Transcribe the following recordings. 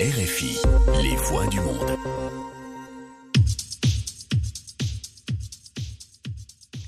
RFI, les voix du monde.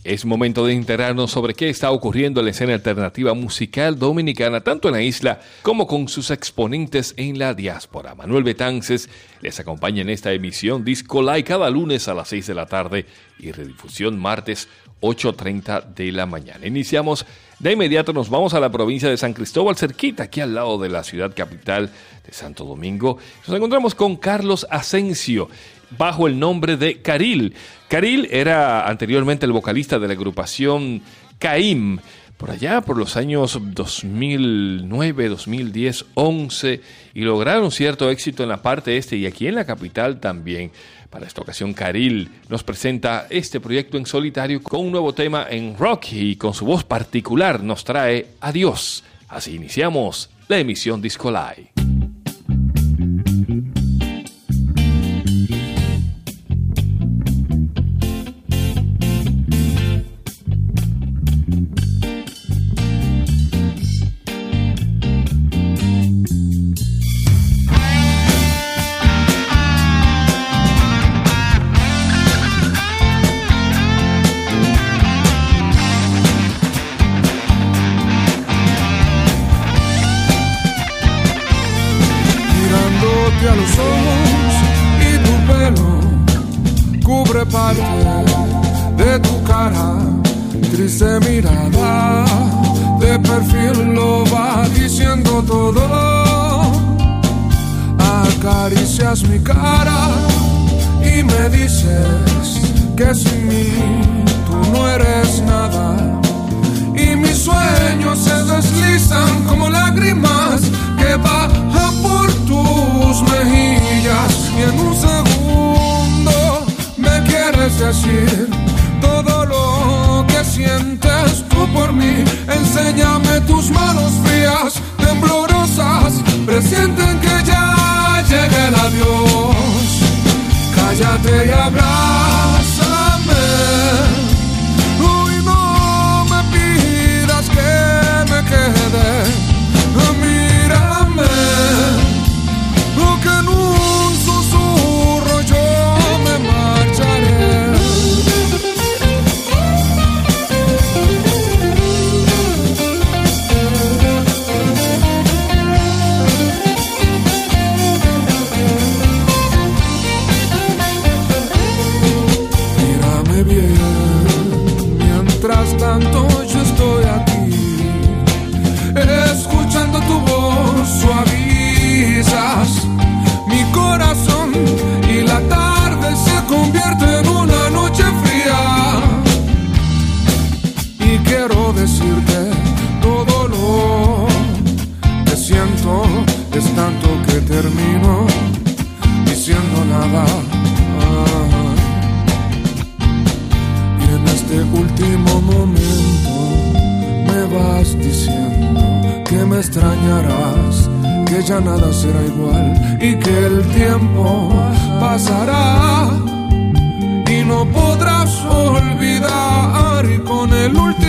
Es momento de enterarnos sobre qué está ocurriendo en la escena alternativa musical dominicana, tanto en la isla como con sus exponentes en la diáspora. Manuel Betances les acompaña en esta emisión Disco Live cada lunes a las 6 de la tarde y redifusión martes 8.30 de la mañana. Iniciamos de inmediato, nos vamos a la provincia de San Cristóbal, cerquita, aquí al lado de la ciudad capital de Santo Domingo. Nos encontramos con Carlos Asensio bajo el nombre de Caril. Caril era anteriormente el vocalista de la agrupación Caim, por allá por los años 2009, 2010, 11 y lograron cierto éxito en la parte este y aquí en la capital también. Para esta ocasión, Caril nos presenta este proyecto en solitario con un nuevo tema en rock y con su voz particular nos trae Adiós. Así iniciamos la emisión dices que sin mí tú no eres nada. Y mis sueños se deslizan como lágrimas que bajan por tus mejillas. Y en un segundo me quieres decir todo lo que sientes tú por mí. Enséñame tus manos frías, temblorosas, presienten que ya llegue el avión. Disco Live. Uy,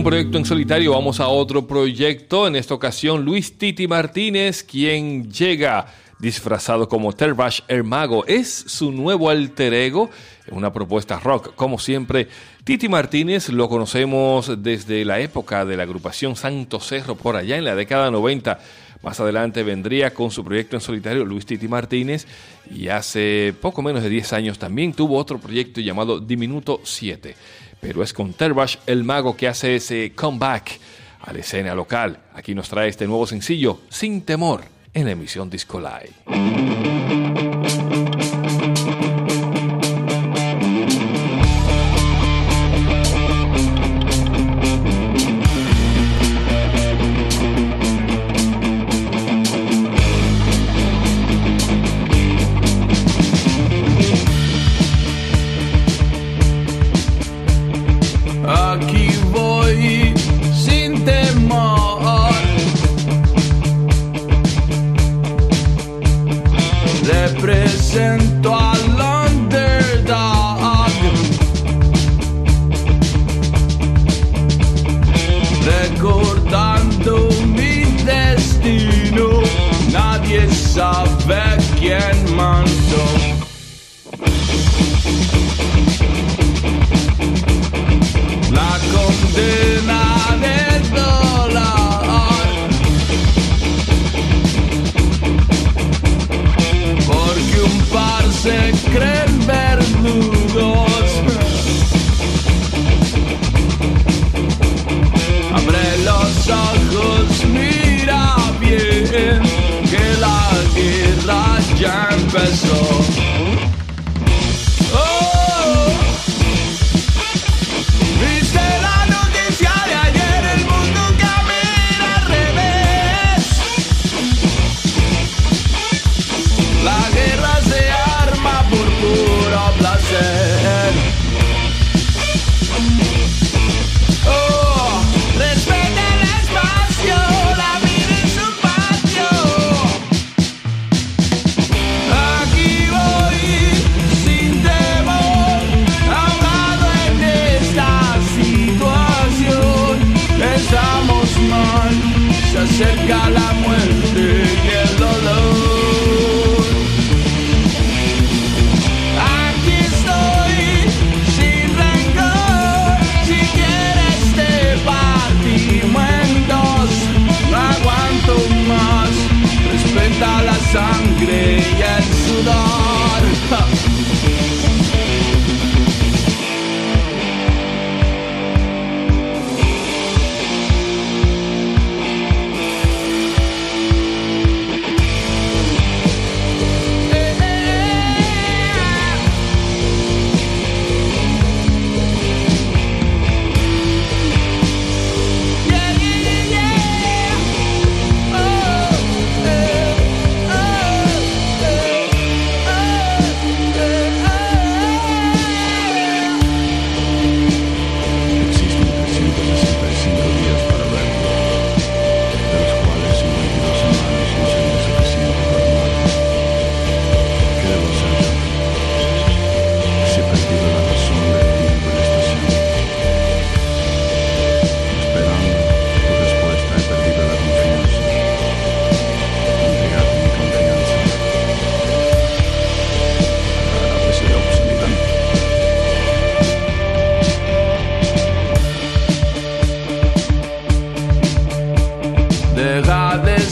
un proyecto en solitario vamos a otro proyecto. En esta ocasión, Luis Titi Martínez, quien llega disfrazado como Terbash el Mago. Es su nuevo alter ego, una propuesta rock. Como siempre, Titi Martínez lo conocemos desde la época de la agrupación Santo Cerro, por allá en la década 90. Más adelante vendría con su proyecto en solitario Luis Titi Martínez y hace poco menos de 10 años también tuvo otro proyecto llamado Diminuto 7 pero es con Terbash el mago que hace ese comeback a la escena local. Aquí nos trae este nuevo sencillo, Sin Temor, en la emisión Disco Live.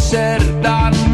ser tan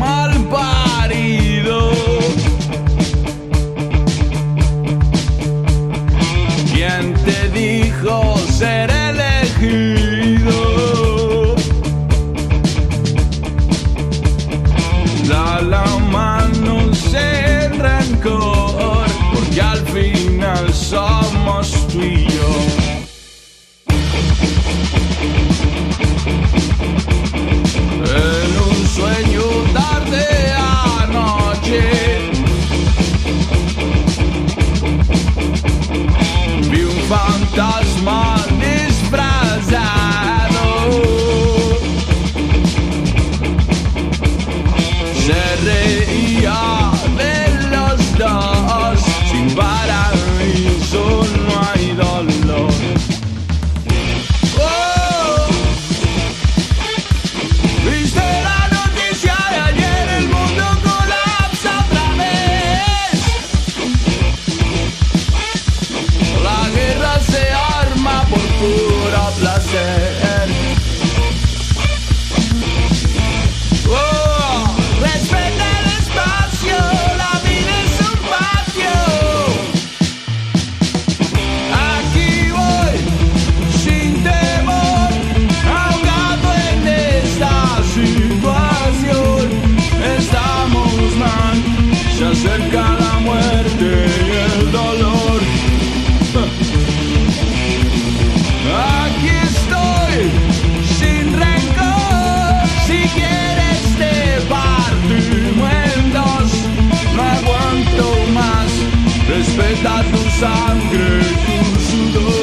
sangre, tu sudor.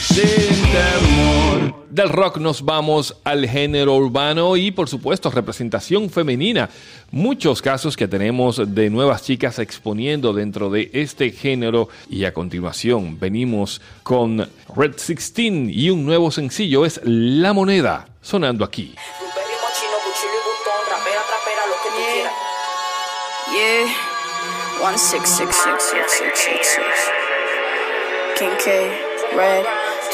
Sin temor. Del rock nos vamos al género urbano y por supuesto representación femenina. Muchos casos que tenemos de nuevas chicas exponiendo dentro de este género y a continuación venimos con Red 16 y un nuevo sencillo es La Moneda sonando aquí. Yeah, one six six six six six six six. King K, Red,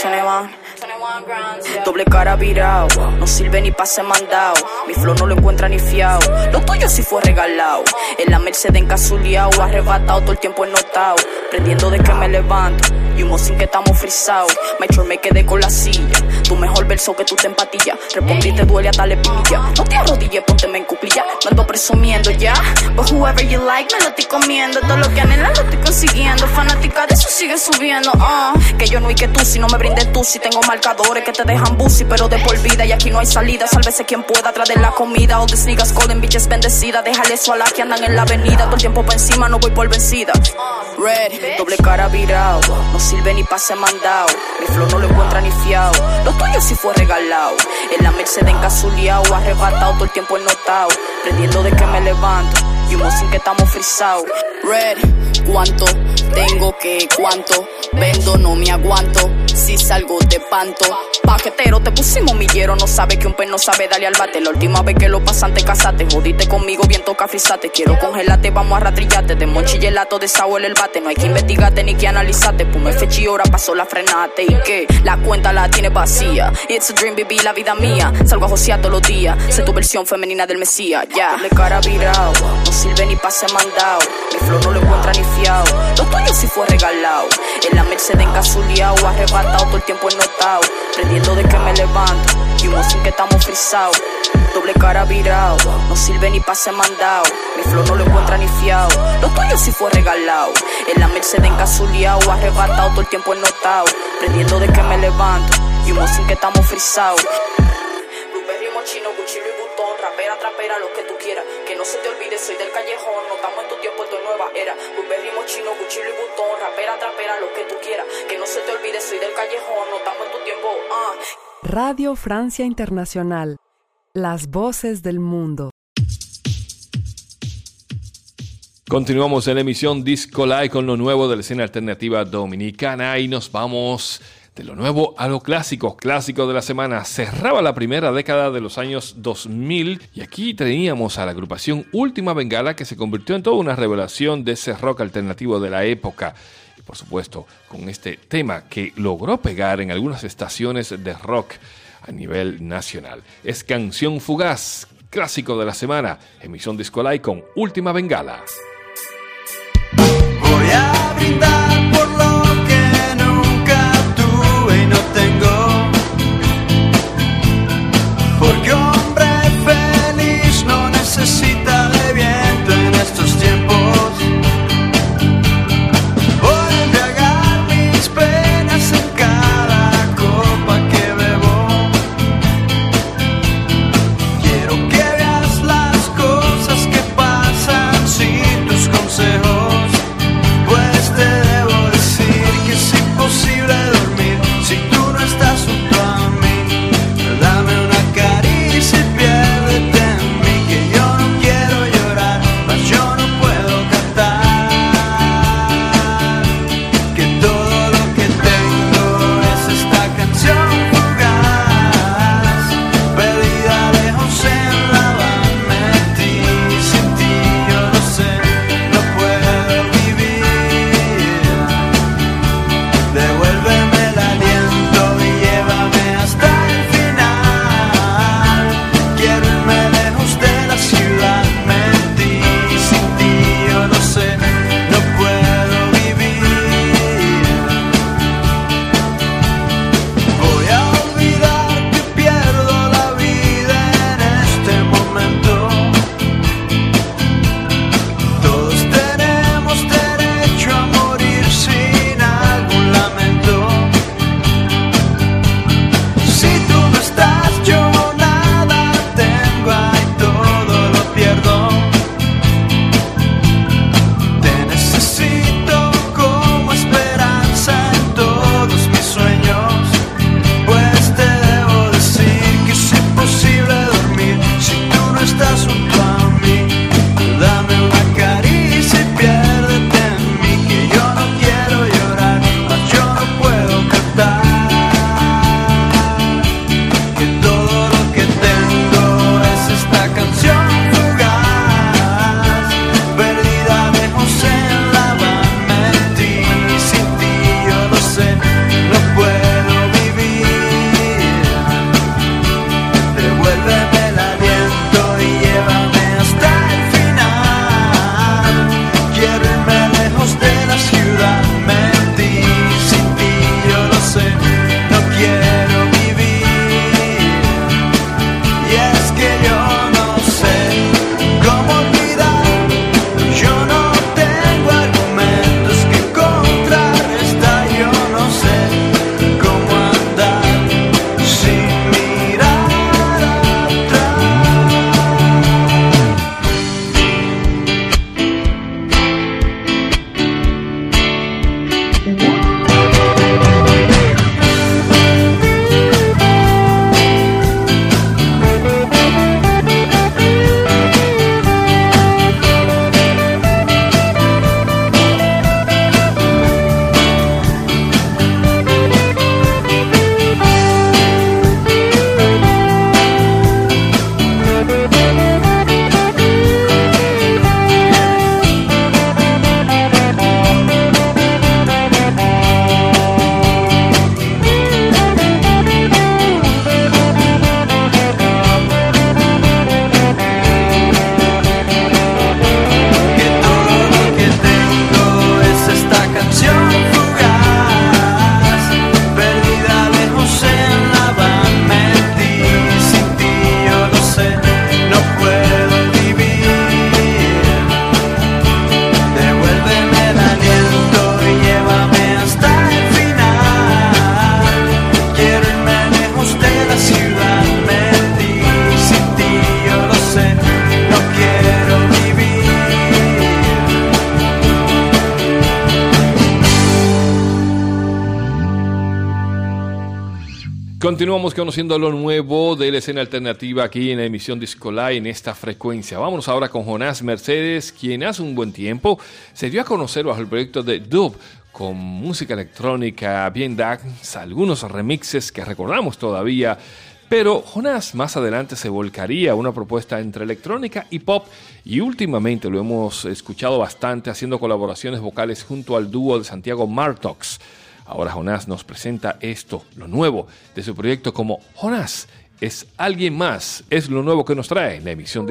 21. 21 grams, yeah. Doble cara virado, no sirve ni pase mandado. Mi flow no lo encuentra ni fiao. Lo tuyo sí fue regalado. En la Mercedes encasuliao, arrebatado todo el tiempo ennotado. Prendiendo de que me levanto. Y humo sin que estamos frisados. Maestro, me quedé con la silla. Tu mejor verso que tú te empatillas. Respondí, te duele hasta la pilla. No te arrodilles, pónteme en cuclilla. No ando presumiendo ya. But whoever you like, me lo estoy comiendo. Todo lo que anhelan lo estoy consiguiendo. Fanática de eso sigue subiendo. ah. Que yo no y que tú, si no me brindes tú, si tengo marcadores que te dejan busy, pero de por vida. Y aquí no hay salida. Sálvese quien pueda atrás de la comida. All these niggas calling bitches bendecidas. Déjale eso a la que andan en la avenida. Todo el tiempo por encima, no voy por vencida. Red, doble cara virado. No sirve ni pase mandado. Mi flow no lo encuentra ni fiao. Lo tuyo sí fue regalado. En la Mercedes encasuliao, arrebatado todo el tiempo ennotado. Prendiendo de que me levanto. Y humo sin que estamos frisados. Red, ¿cuánto tengo que cuánto? Vendo, no me aguanto. Si salgo de panto. Pajetero, te pusimos millero. No sabe que un pez no sabe darle al bate. La última vez que lo pasaste, casate. Jodiste conmigo, bien toca frisate. Quiero congelarte, vamos a ratrillarte. De monchillelato, de sabor el bate. No hay que investigarte ni que analizarte. Me fechi ahora pasó la frenate. Y que la cuenta la tiene vacía. It's a dream, baby, la vida mía. Salgo a josear todos los días. Sé tu versión femenina del Mesías, ya. Doble cara virado. Sirve ni pase mandado. Mi flow no lo encuentra ni fiao. Lo tuyo sí fue regalado. En la Mercedes encasuliao, arrebatado todo el tiempo ennotado. Prendiendo de que me levanto. Y humo sin que estamos frisados. Doble cara virado. No sirve ni pase mandado. Mi flow no lo encuentra ni fiao. Lo tuyo sí fue regalado. En la Mercedes encasuliao, arrebatado todo el tiempo ennotado. Prendiendo de que me levanto. Y humo sin que estamos frisados. Mochino, cuchillo y botón, rapera, trapera, lo que tú quieras. Que no se te olvide, soy del callejón, no estamos en tu tiempo, esto es nueva era. Blueberry, mochino, cuchillo y botón, rapera, trapera, lo que tú quieras. Que no se te olvide, soy del callejón, no estamos en tu tiempo, ah. Radio Francia Internacional. Las voces del mundo. Continuamos en la emisión Disco Live con lo nuevo de la escena alternativa dominicana y nos vamos de lo nuevo a lo clásico, clásico de la semana. Cerraba la primera década de los años 2000 y aquí teníamos a la agrupación Última Bengala que se convirtió en toda una revelación de ese rock alternativo de la época. Y por supuesto, con este tema que logró pegar en algunas estaciones de rock a nivel nacional. Es Canción Fugaz, clásico de la semana, emisión Disco Live con Última Bengala. Voy a brindar por lo Continuamos conociendo lo nuevo de la escena alternativa aquí en la emisión Disco Live en esta frecuencia. Vámonos ahora con Jonás Mercedes, quien hace un buen tiempo se dio a conocer bajo el proyecto de Dub con música electrónica bien dance, algunos remixes que recordamos todavía. Pero Jonás más adelante se volcaría a una propuesta entre electrónica y pop y últimamente lo hemos escuchado bastante haciendo colaboraciones vocales junto al dúo de Santiago Martox. Ahora Jonás nos presenta esto, lo nuevo de su proyecto como Jonás es alguien más, es lo nuevo que nos trae la emisión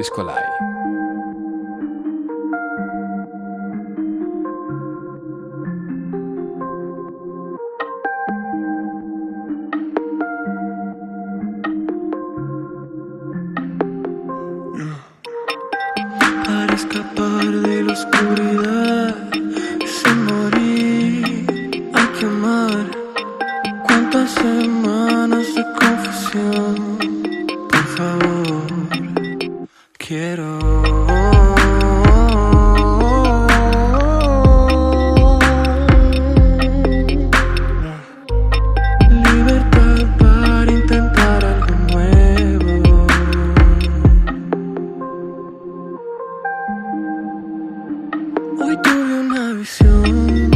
Disco Live.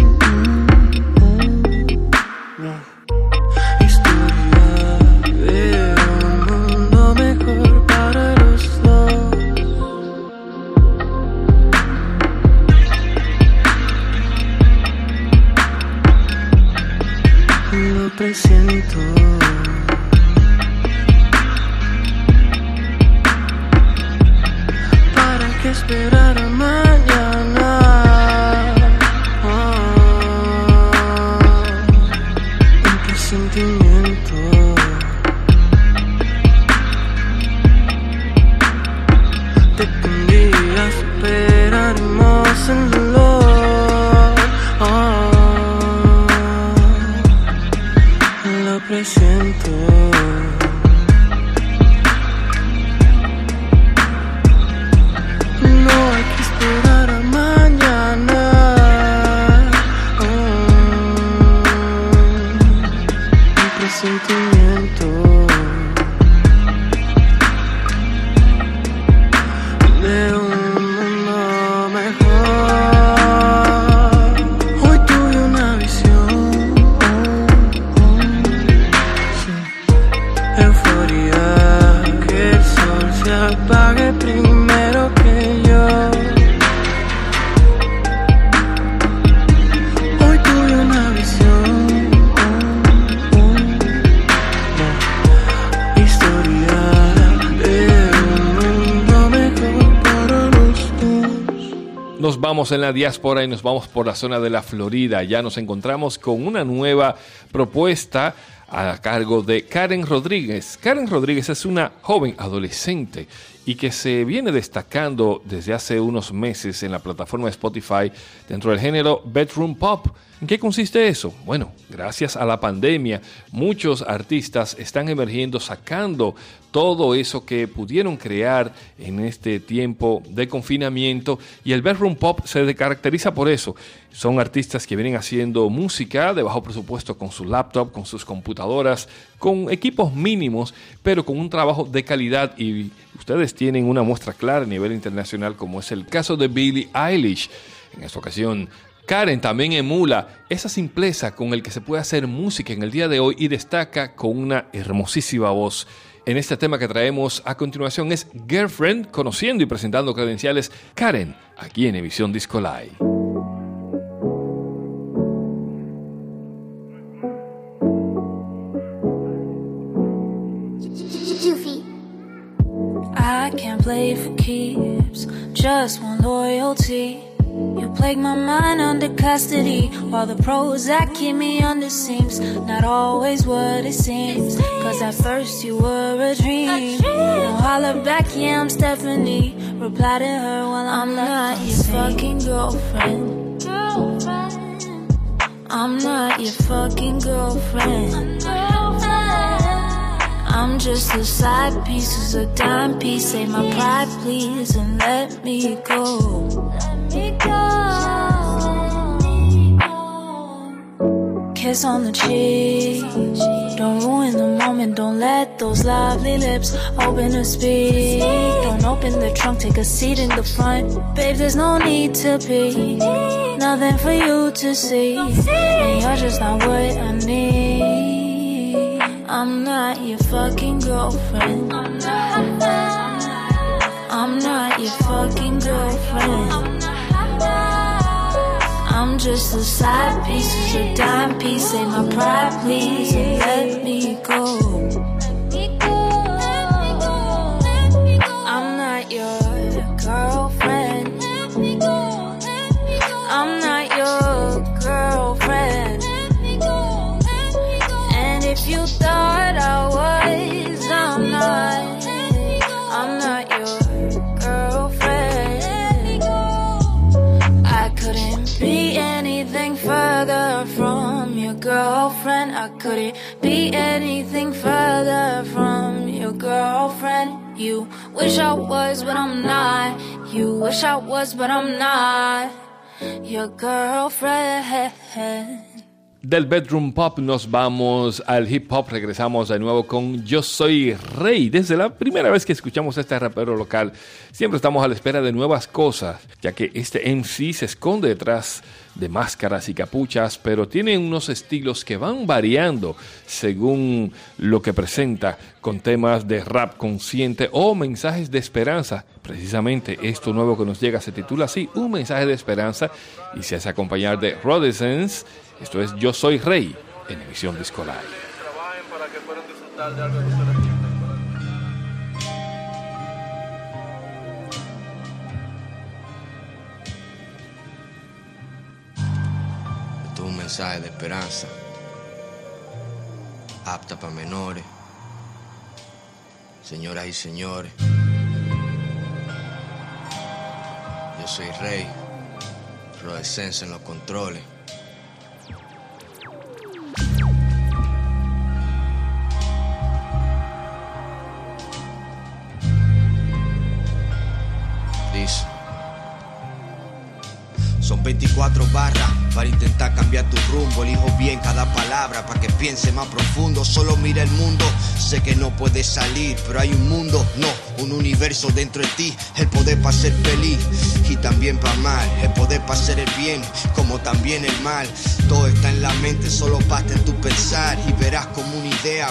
En diáspora y nos vamos por la zona de la Florida. Ya nos encontramos con una nueva propuesta a cargo de Karen Rodríguez. Karen Rodríguez es una joven adolescente y que se viene destacando desde hace unos meses en la plataforma Spotify dentro del género Bedroom Pop. ¿En qué consiste eso? Bueno, gracias a la pandemia, muchos artistas están emergiendo sacando todo eso que pudieron crear en este tiempo de confinamiento y el bedroom pop se caracteriza por eso. Son artistas que vienen haciendo música de bajo presupuesto con su laptop, con sus computadoras, con equipos mínimos, pero con un trabajo de calidad y ustedes tienen una muestra clara a nivel internacional como es el caso de Billie Eilish. En esta ocasión Karen también emula esa simpleza con el que se puede hacer música en el día de hoy y destaca con una hermosísima voz en este tema que traemos a continuación es Girlfriend, conociendo y presentando credenciales Karen, aquí en Emisión Disco Live. Just loyalty. You plague my mind under custody. While the Prozac keep me under seams Not always what it seems. Cause at first you were a dream. Now holler back, yeah, I'm Stephanie. Reply to her while I'm, I'm not your fucking girlfriend. I'm not your fucking girlfriend. I'm just a side piece, is a dime piece. Say my pride, please, and let me go. Kiss on the cheek. Don't ruin the moment, don't let those lovely lips open to speak. Don't open the trunk, take a seat in the front. Babe, there's no need to be. Nothing for you to see. And you're just not what I need. I'm not your fucking girlfriend. I'm not your fucking girlfriend. I'm just a side piece, a dime piece. Ain't my pride, please, and let me go. From your girlfriend. I couldn't be anything further from your girlfriend. You wish I was, but I'm not. You wish I was, but I'm not. Your girlfriend. Del bedroom pop nos vamos al hip hop, regresamos de nuevo con Yo Soy Rey. Desde la primera vez que escuchamos a este rapero local, siempre estamos a la espera de nuevas cosas, ya que este MC se esconde detrás de máscaras y capuchas, pero tiene unos estilos que van variando según lo que presenta con temas de rap consciente o mensajes de esperanza. Precisamente esto nuevo que nos llega se titula así, un mensaje de esperanza y se hace acompañar de Rodescence. Esto es Yo Soy Rey en emisión Disco Live. Trabajen para que puedan disfrutar de algo mensaje de esperanza, apta para menores, señoras y señores. Yo soy rey, Rodescence en los controles. Dice. Son 24 barras para intentar cambiar tu rumbo. Elijo bien cada palabra para que piense más profundo. Solo mira el mundo, sé que no puedes salir, pero hay un mundo, no, un universo dentro de ti. El poder para ser feliz y también para mal. El poder para hacer el bien, como también el mal. Todo está en la mente, solo basta en tu pensar y verás como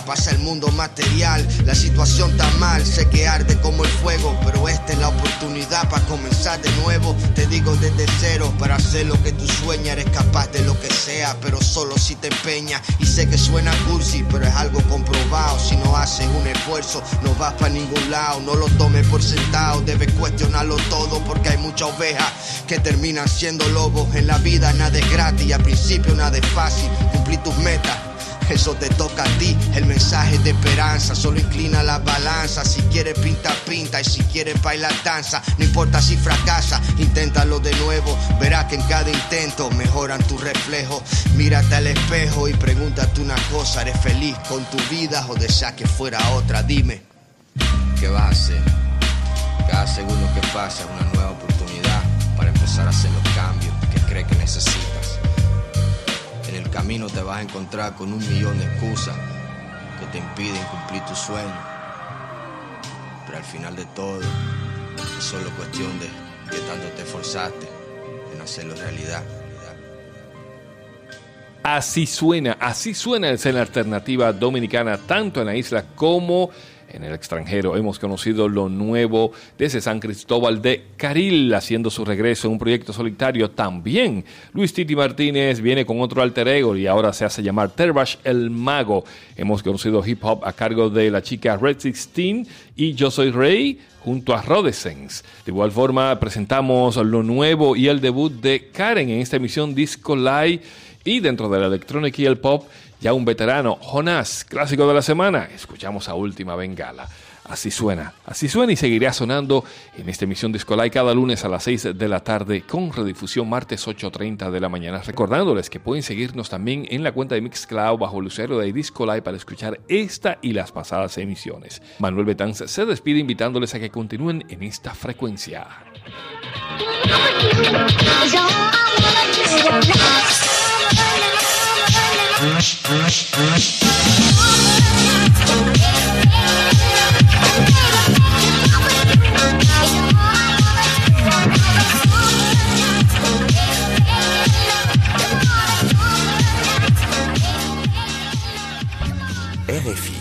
pasa el mundo material. La situación está mal, sé que arde como el fuego, pero esta es la oportunidad para comenzar de nuevo. Te digo desde cero, para hacer lo que tú sueñas, eres capaz de lo que sea, pero solo si te empeñas. Y sé que suena cursi, pero es algo comprobado. Si no haces un esfuerzo, no vas para ningún lado. No lo tomes por sentado, debes cuestionarlo todo, porque hay muchas ovejas que terminan siendo lobos. En la vida nada es gratis al principio nada es fácil. Cumplir tus metas. Eso te toca a ti, el mensaje de esperanza. Solo inclina la balanza. Si quieres pinta, pinta. Y si quieres bailar, danza. No importa si fracasa, inténtalo de nuevo. Verás que en cada intento mejoran tu reflejo. Mírate al espejo y pregúntate una cosa: ¿eres feliz con tu vida o deseas que fuera otra? Dime, ¿qué vas a hacer? Cada segundo que pasa es una nueva oportunidad para empezar a hacer los cambios que crees que necesitas. Te vas a encontrar con un millón de excusas que te impiden cumplir tus sueños. Pero al final de todo, es solo cuestión de qué tanto te esforzaste en hacerlo realidad. Así suena, así suena el escena alternativa dominicana, tanto en la isla como en el extranjero. Hemos conocido lo nuevo desde San Cristóbal de Caril, haciendo su regreso en un proyecto solitario también. Luis Titi Martínez viene con otro alter ego y ahora se hace llamar Terbash el Mago. Hemos conocido hip hop a cargo de la chica Red 16 y Yo Soy Rey junto a Rodescence. De igual forma, presentamos lo nuevo y el debut de Karen en esta emisión Disco Live y dentro de la electrónica y el pop, ya un veterano, Jonas, clásico de la semana. Escuchamos a Última Bengala. Así suena, así suena y seguirá sonando en esta emisión Disco Live cada lunes a las 6 de la tarde con redifusión martes 8.30 de la mañana. Recordándoles que pueden seguirnos también en la cuenta de Mixcloud bajo usuario de Disco Live para escuchar esta y las pasadas emisiones. Manuel Betanz se despide invitándoles a que continúen en esta frecuencia. RFI.